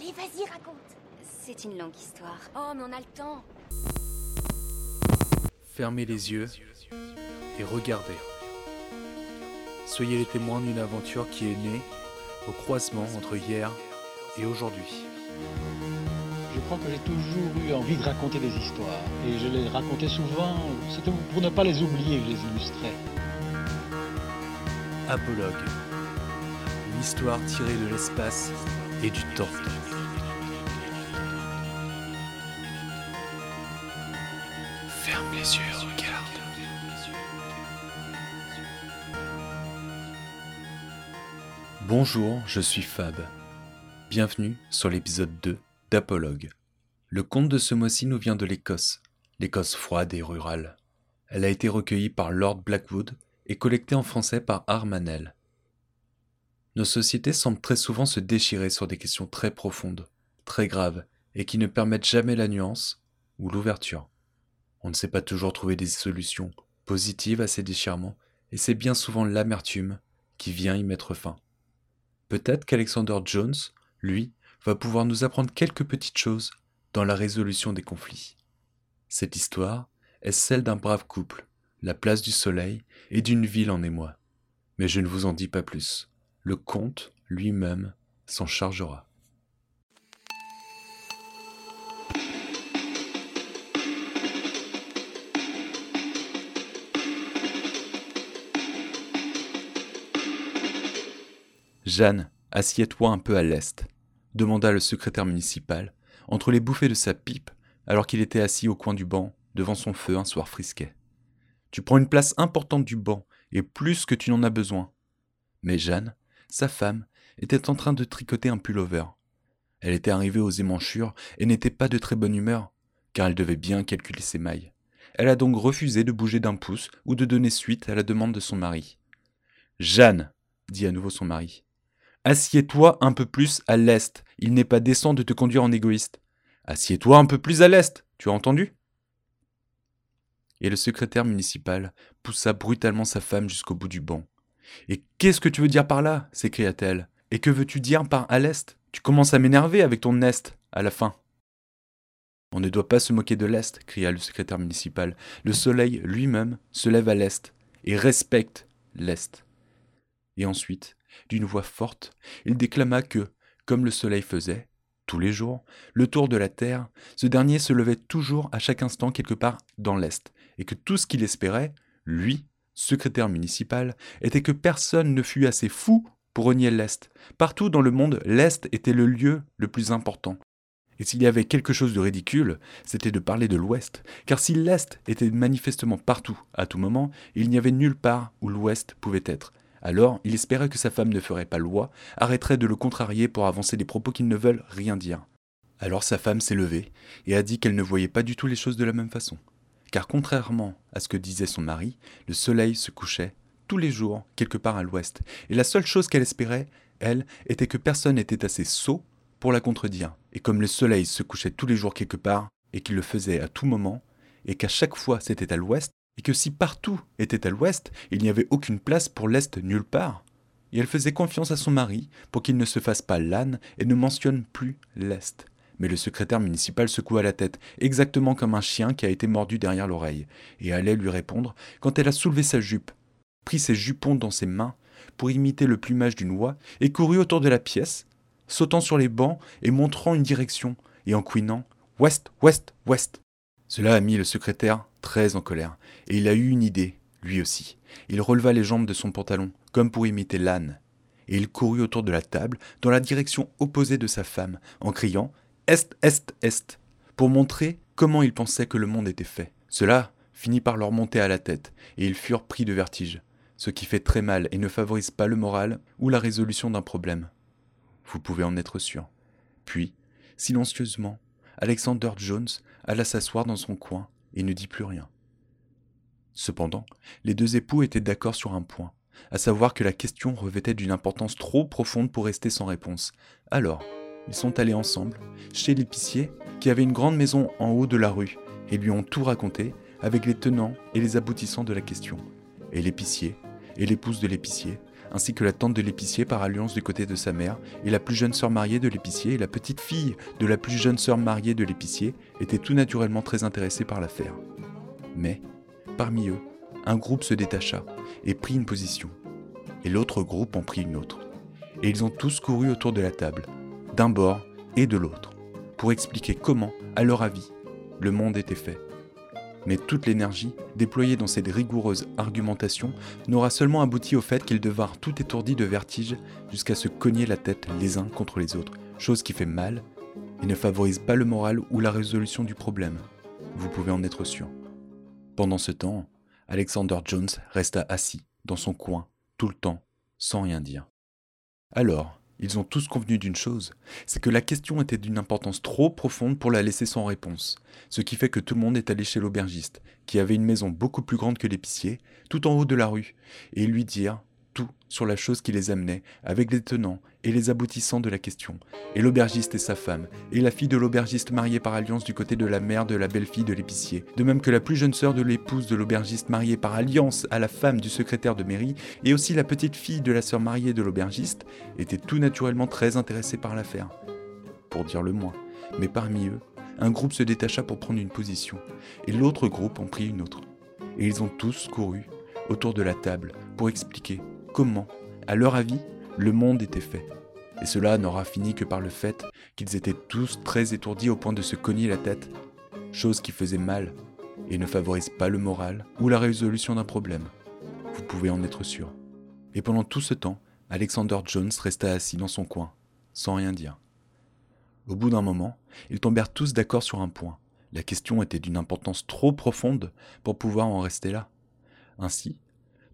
Allez, vas-y, raconte. C'est une longue histoire. Oh, mais on a le temps. Fermez les yeux et regardez. Soyez les témoins d'une aventure qui est née au croisement entre hier et aujourd'hui. Je crois que j'ai toujours eu envie de raconter des histoires. Et je les racontais souvent, c'était pour ne pas les oublier que je les illustrais. Apologue. Une histoire tirée de l'espace et du temps. Yeux et regarde. Bonjour, je suis Fab. Bienvenue sur l'épisode 2 d'Apologue. Le conte de ce mois-ci nous vient de l'Écosse, l'Écosse froide et rurale. Elle a été recueillie par Lord Blackwood et collectée en français par Armanel. Nos sociétés semblent très souvent se déchirer sur des questions très profondes, très graves, et qui ne permettent jamais la nuance ou l'ouverture. On ne sait pas toujours trouver des solutions positives à ces déchirements, et c'est bien souvent l'amertume qui vient y mettre fin. Peut-être qu'Alexander Jones, lui, va pouvoir nous apprendre quelques petites choses dans la résolution des conflits. Cette histoire est celle d'un brave couple, la place du soleil et d'une ville en émoi. Mais je ne vous en dis pas plus. Le comte lui-même s'en chargera. Jeanne, assieds-toi un peu à l'est, demanda le secrétaire municipal, entre les bouffées de sa pipe, alors qu'il était assis au coin du banc, devant son feu un soir frisquet. Tu prends une place importante du banc, et plus que tu n'en as besoin. Mais Jeanne, sa femme, était en train de tricoter un pullover. Elle était arrivée aux émanchures et n'était pas de très bonne humeur, car elle devait bien calculer ses mailles. Elle a donc refusé de bouger d'un pouce ou de donner suite à la demande de son mari. Jeanne, dit à nouveau son mari, assieds-toi un peu plus à l'est, il n'est pas décent de te conduire en égoïste. Assieds-toi un peu plus à l'est, tu as entendu? Et le secrétaire municipal poussa brutalement sa femme jusqu'au bout du banc. Et qu'est-ce que tu veux dire par là? s'écria-t-elle. Et que veux-tu dire par à l'est? Tu commences à m'énerver avec ton est à la fin. On ne doit pas se moquer de l'Est, cria le secrétaire municipal. Le soleil lui-même se lève à l'Est et respecte l'Est. Et ensuite, d'une voix forte, il déclama que, comme le soleil faisait, tous les jours, le tour de la Terre, ce dernier se levait toujours à chaque instant quelque part dans l'Est, et que tout ce qu'il espérait, lui, secrétaire municipal, était que personne ne fût assez fou pour renier l'Est. Partout dans le monde, l'Est était le lieu le plus important. Et s'il y avait quelque chose de ridicule, c'était de parler de l'Ouest, car si l'Est était manifestement partout, à tout moment, il n'y avait nulle part où l'Ouest pouvait être. Alors, il espérait que sa femme ne ferait pas loi, arrêterait de le contrarier pour avancer des propos qui ne veulent rien dire. Alors sa femme s'est levée et a dit qu'elle ne voyait pas du tout les choses de la même façon. Car contrairement à ce que disait son mari, le soleil se couchait tous les jours quelque part à l'ouest, et la seule chose qu'elle espérait, elle, était que personne n'était assez sot pour la contredire. Et comme le soleil se couchait tous les jours quelque part, et qu'il le faisait à tout moment, et qu'à chaque fois c'était à l'ouest, et que si partout était à l'ouest, il n'y avait aucune place pour l'est nulle part. Et elle faisait confiance à son mari pour qu'il ne se fasse pas l'âne et ne mentionne plus l'est. Mais le secrétaire municipal secoua la tête, exactement comme un chien qui a été mordu derrière l'oreille, et allait lui répondre quand elle a soulevé sa jupe, prit ses jupons dans ses mains pour imiter le plumage d'une oie, et courut autour de la pièce, sautant sur les bancs et montrant une direction, et en couinant Ouest, ouest, ouest. Cela a mis le secrétaire très en colère, et il a eu une idée, lui aussi. Il releva les jambes de son pantalon, comme pour imiter l'âne, et il courut autour de la table, dans la direction opposée de sa femme, en criant Est, Est, Est, pour montrer comment il pensait que le monde était fait. Cela finit par leur monter à la tête, et ils furent pris de vertige, ce qui fait très mal et ne favorise pas le moral ou la résolution d'un problème. Vous pouvez en être sûr. Puis, silencieusement, Alexander Jones alla s'asseoir dans son coin et ne dit plus rien. Cependant, les deux époux étaient d'accord sur un point, à savoir que la question revêtait d'une importance trop profonde pour rester sans réponse. Alors, ils sont allés ensemble chez l'épicier, qui avait une grande maison en haut de la rue, et lui ont tout raconté avec les tenants et les aboutissants de la question. Et l'épicier et l'épouse de l'épicier ainsi que la tante de l'épicier par alliance du côté de sa mère, et la plus jeune sœur mariée de l'épicier et la petite fille de la plus jeune sœur mariée de l'épicier étaient tout naturellement très intéressés par l'affaire. Mais, parmi eux, un groupe se détacha et prit une position, et l'autre groupe en prit une autre. Et ils ont tous couru autour de la table, d'un bord et de l'autre, pour expliquer comment, à leur avis, le monde était fait. Mais toute l'énergie déployée dans cette rigoureuse argumentation n'aura seulement abouti au fait qu'ils devinrent tout étourdis de vertige jusqu'à se cogner la tête les uns contre les autres, chose qui fait mal et ne favorise pas le moral ou la résolution du problème. Vous pouvez en être sûr. Pendant ce temps, Alexander Jones resta assis dans son coin tout le temps sans rien dire. Alors, ils ont tous convenu d'une chose, c'est que la question était d'une importance trop profonde pour la laisser sans réponse, ce qui fait que tout le monde est allé chez l'aubergiste, qui avait une maison beaucoup plus grande que l'épicier, tout en haut de la rue, et lui dire sur la chose qui les amenait, avec les tenants et les aboutissants de la question, et l'aubergiste et sa femme, et la fille de l'aubergiste mariée par alliance du côté de la mère de la belle-fille de l'épicier, de même que la plus jeune sœur de l'épouse de l'aubergiste mariée par alliance à la femme du secrétaire de mairie, et aussi la petite fille de la sœur mariée de l'aubergiste, étaient tout naturellement très intéressés par l'affaire. Pour dire le moins. Mais parmi eux, un groupe se détacha pour prendre une position, et l'autre groupe en prit une autre. Et ils ont tous couru autour de la table pour expliquer comment, à leur avis, le monde était fait. Et cela n'aura fini que par le fait qu'ils étaient tous très étourdis au point de se cogner la tête, chose qui faisait mal et ne favorise pas le moral ou la résolution d'un problème. Vous pouvez en être sûr. Et pendant tout ce temps, Alexander Jones resta assis dans son coin, sans rien dire. Au bout d'un moment, ils tombèrent tous d'accord sur un point. La question était d'une importance trop profonde pour pouvoir en rester là. Ainsi,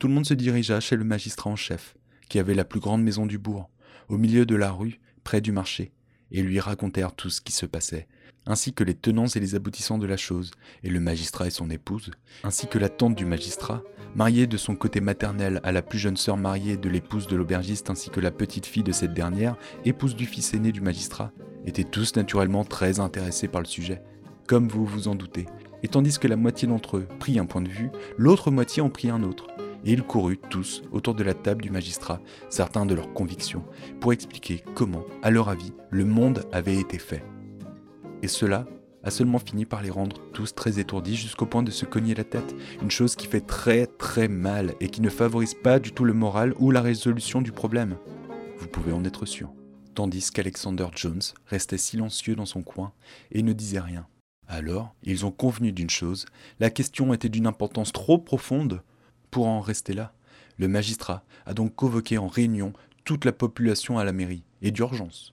tout le monde se dirigea chez le magistrat en chef, qui avait la plus grande maison du bourg, au milieu de la rue, près du marché, et lui racontèrent tout ce qui se passait, ainsi que les tenants et les aboutissants de la chose, et le magistrat et son épouse, ainsi que la tante du magistrat, mariée de son côté maternel à la plus jeune sœur mariée de l'épouse de l'aubergiste, ainsi que la petite fille de cette dernière, épouse du fils aîné du magistrat, étaient tous naturellement très intéressés par le sujet, comme vous vous en doutez, et tandis que la moitié d'entre eux prit un point de vue, l'autre moitié en prit un autre et ils coururent tous autour de la table du magistrat, certains de leurs convictions, pour expliquer comment, à leur avis, le monde avait été fait. Et cela a seulement fini par les rendre tous très étourdis jusqu'au point de se cogner la tête, une chose qui fait très très mal et qui ne favorise pas du tout le moral ou la résolution du problème. Vous pouvez en être sûr. Tandis qu'Alexander Jones restait silencieux dans son coin et ne disait rien. Alors, ils ont convenu d'une chose, la question était d'une importance trop profonde pour en rester là, le magistrat a donc convoqué en réunion toute la population à la mairie, et d'urgence.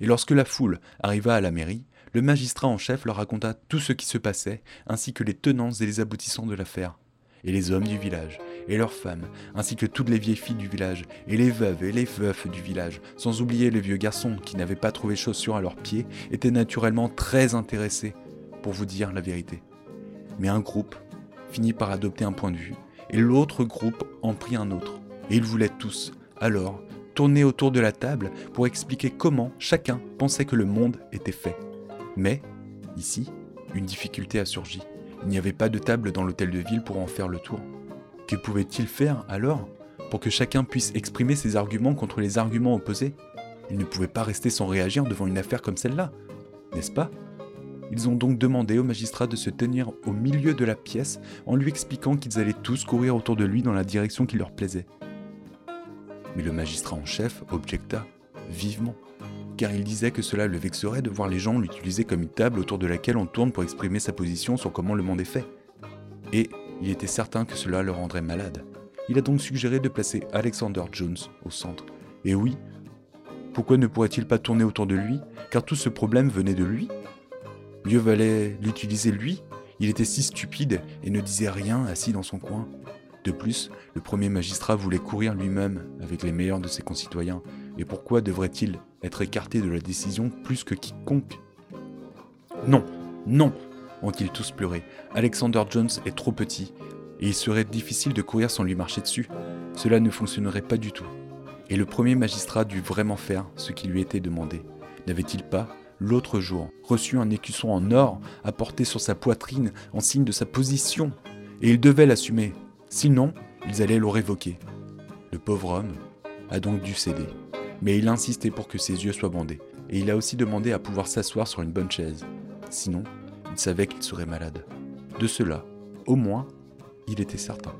Et lorsque la foule arriva à la mairie, le magistrat en chef leur raconta tout ce qui se passait, ainsi que les tenants et les aboutissants de l'affaire. Et les hommes du village, et leurs femmes, ainsi que toutes les vieilles filles du village, et les veuves et les veufs du village, sans oublier les vieux garçons qui n'avaient pas trouvé chaussures à leurs pieds, étaient naturellement très intéressés pour vous dire la vérité. Mais un groupe finit par adopter un point de vue et l'autre groupe en prit un autre. Et ils voulaient tous, alors, tourner autour de la table pour expliquer comment chacun pensait que le monde était fait. Mais, ici, une difficulté a surgi. Il n'y avait pas de table dans l'hôtel de ville pour en faire le tour. Que pouvait-il faire alors pour que chacun puisse exprimer ses arguments contre les arguments opposés? Il ne pouvait pas rester sans réagir devant une affaire comme celle-là, n'est-ce pas? Ils ont donc demandé au magistrat de se tenir au milieu de la pièce en lui expliquant qu'ils allaient tous courir autour de lui dans la direction qui leur plaisait. Mais le magistrat en chef objecta vivement, car il disait que cela le vexerait de voir les gens l'utiliser comme une table autour de laquelle on tourne pour exprimer sa position sur comment le monde est fait. Et il était certain que cela le rendrait malade. Il a donc suggéré de placer Alexander Jones au centre. Et oui, pourquoi ne pourrait-il pas tourner autour de lui Car tout ce problème venait de lui? Mieux valait l'utiliser lui, il était si stupide et ne disait rien assis dans son coin. De plus, le premier magistrat voulait courir lui-même avec les meilleurs de ses concitoyens, et pourquoi devrait-il être écarté de la décision plus que quiconque? Non, non ont-ils tous pleuré. Alexander Jones est trop petit, et il serait difficile de courir sans lui marcher dessus. Cela ne fonctionnerait pas du tout. Et le premier magistrat dut vraiment faire ce qui lui était demandé. N'avait-il pas, l'autre jour, reçu un écusson en or apporté sur sa poitrine en signe de sa position, et il devait l'assumer, sinon ils allaient le révoquer. Le pauvre homme a donc dû céder. Mais il a insisté pour que ses yeux soient bandés, et il a aussi demandé à pouvoir s'asseoir sur une bonne chaise. Sinon, il savait qu'il serait malade. De cela, au moins, il était certain.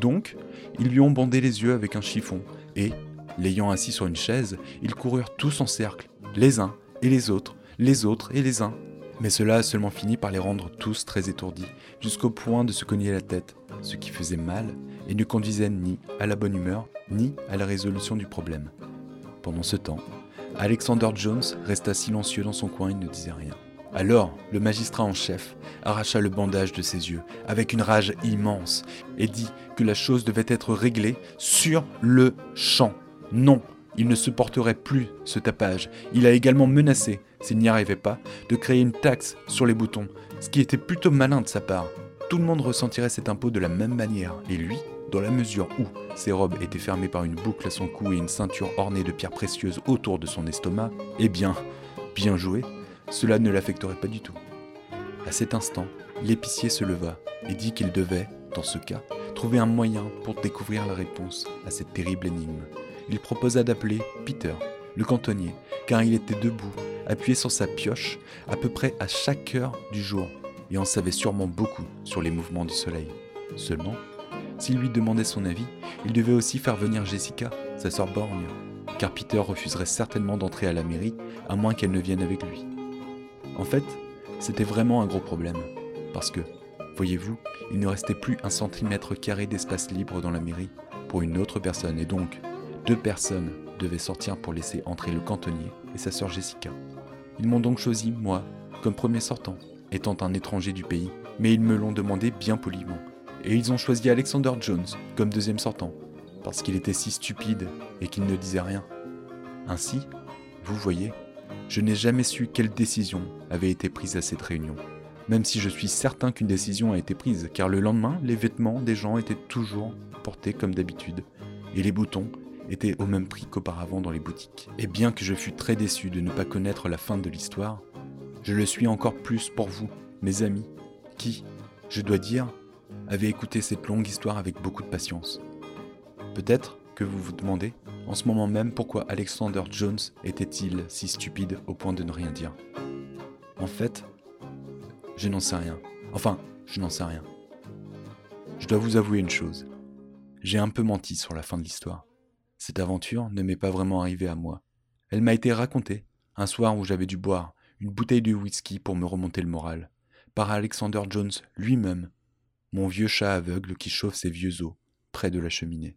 Donc, ils lui ont bandé les yeux avec un chiffon, et, l'ayant assis sur une chaise, ils coururent tous en cercle, les uns et les autres, les autres et les uns. Mais cela a seulement fini par les rendre tous très étourdis, jusqu'au point de se cogner la tête, ce qui faisait mal et ne conduisait ni à la bonne humeur, ni à la résolution du problème. Pendant ce temps, Alexander Jones resta silencieux dans son coin et ne disait rien. Alors, le magistrat en chef arracha le bandage de ses yeux avec une rage immense et dit que la chose devait être réglée sur le champ. Non, il ne supporterait plus ce tapage. Il a également menacé, s'il n'y arrivait pas, de créer une taxe sur les boutons, ce qui était plutôt malin de sa part. Tout le monde ressentirait cet impôt de la même manière, et lui, dans la mesure où ses robes étaient fermées par une boucle à son cou et une ceinture ornée de pierres précieuses autour de son estomac, eh bien, bien joué, cela ne l'affecterait pas du tout. À cet instant, l'épicier se leva et dit qu'il devait, dans ce cas, trouver un moyen pour découvrir la réponse à cette terrible énigme. Il proposa d'appeler Peter, le cantonnier, car il était debout, appuyé sur sa pioche, à peu près à chaque heure du jour, et en savait sûrement beaucoup sur les mouvements du soleil. Seulement, s'il lui demandait son avis, il devait aussi faire venir Jessica, sa sœur borgne, car Peter refuserait certainement d'entrer à la mairie, à moins qu'elle ne vienne avec lui. En fait, c'était vraiment un gros problème, parce que, voyez-vous, il ne restait plus un centimètre carré d'espace libre dans la mairie pour une autre personne, et donc deux personnes devaient sortir pour laisser entrer le cantonnier et sa sœur Jessica. Ils m'ont donc choisi, moi, comme premier sortant, étant un étranger du pays, mais ils me l'ont demandé bien poliment. Et ils ont choisi Alexander Jones comme deuxième sortant, parce qu'il était si stupide et qu'il ne disait rien. Ainsi, vous voyez, je n'ai jamais su quelle décision avait été prise à cette réunion. Même si je suis certain qu'une décision a été prise, car le lendemain, les vêtements des gens étaient toujours portés comme d'habitude, et les boutons étaient au même prix qu'auparavant dans les boutiques. Et bien que je fus très déçu de ne pas connaître la fin de l'histoire, je le suis encore plus pour vous, mes amis, qui, je dois dire, avez écouté cette longue histoire avec beaucoup de patience. Peut-être que vous vous demandez, en ce moment même, pourquoi Alexander Jones était-il si stupide au point de ne rien dire. En fait, je n'en sais rien. Enfin, je n'en sais rien. Je dois vous avouer une chose. J'ai un peu menti sur la fin de l'histoire. Cette aventure ne m'est pas vraiment arrivée à moi. Elle m'a été racontée, un soir où j'avais dû boire une bouteille de whisky pour me remonter le moral, par Alexander Jones lui-même, mon vieux chat aveugle qui chauffe ses vieux os près de la cheminée.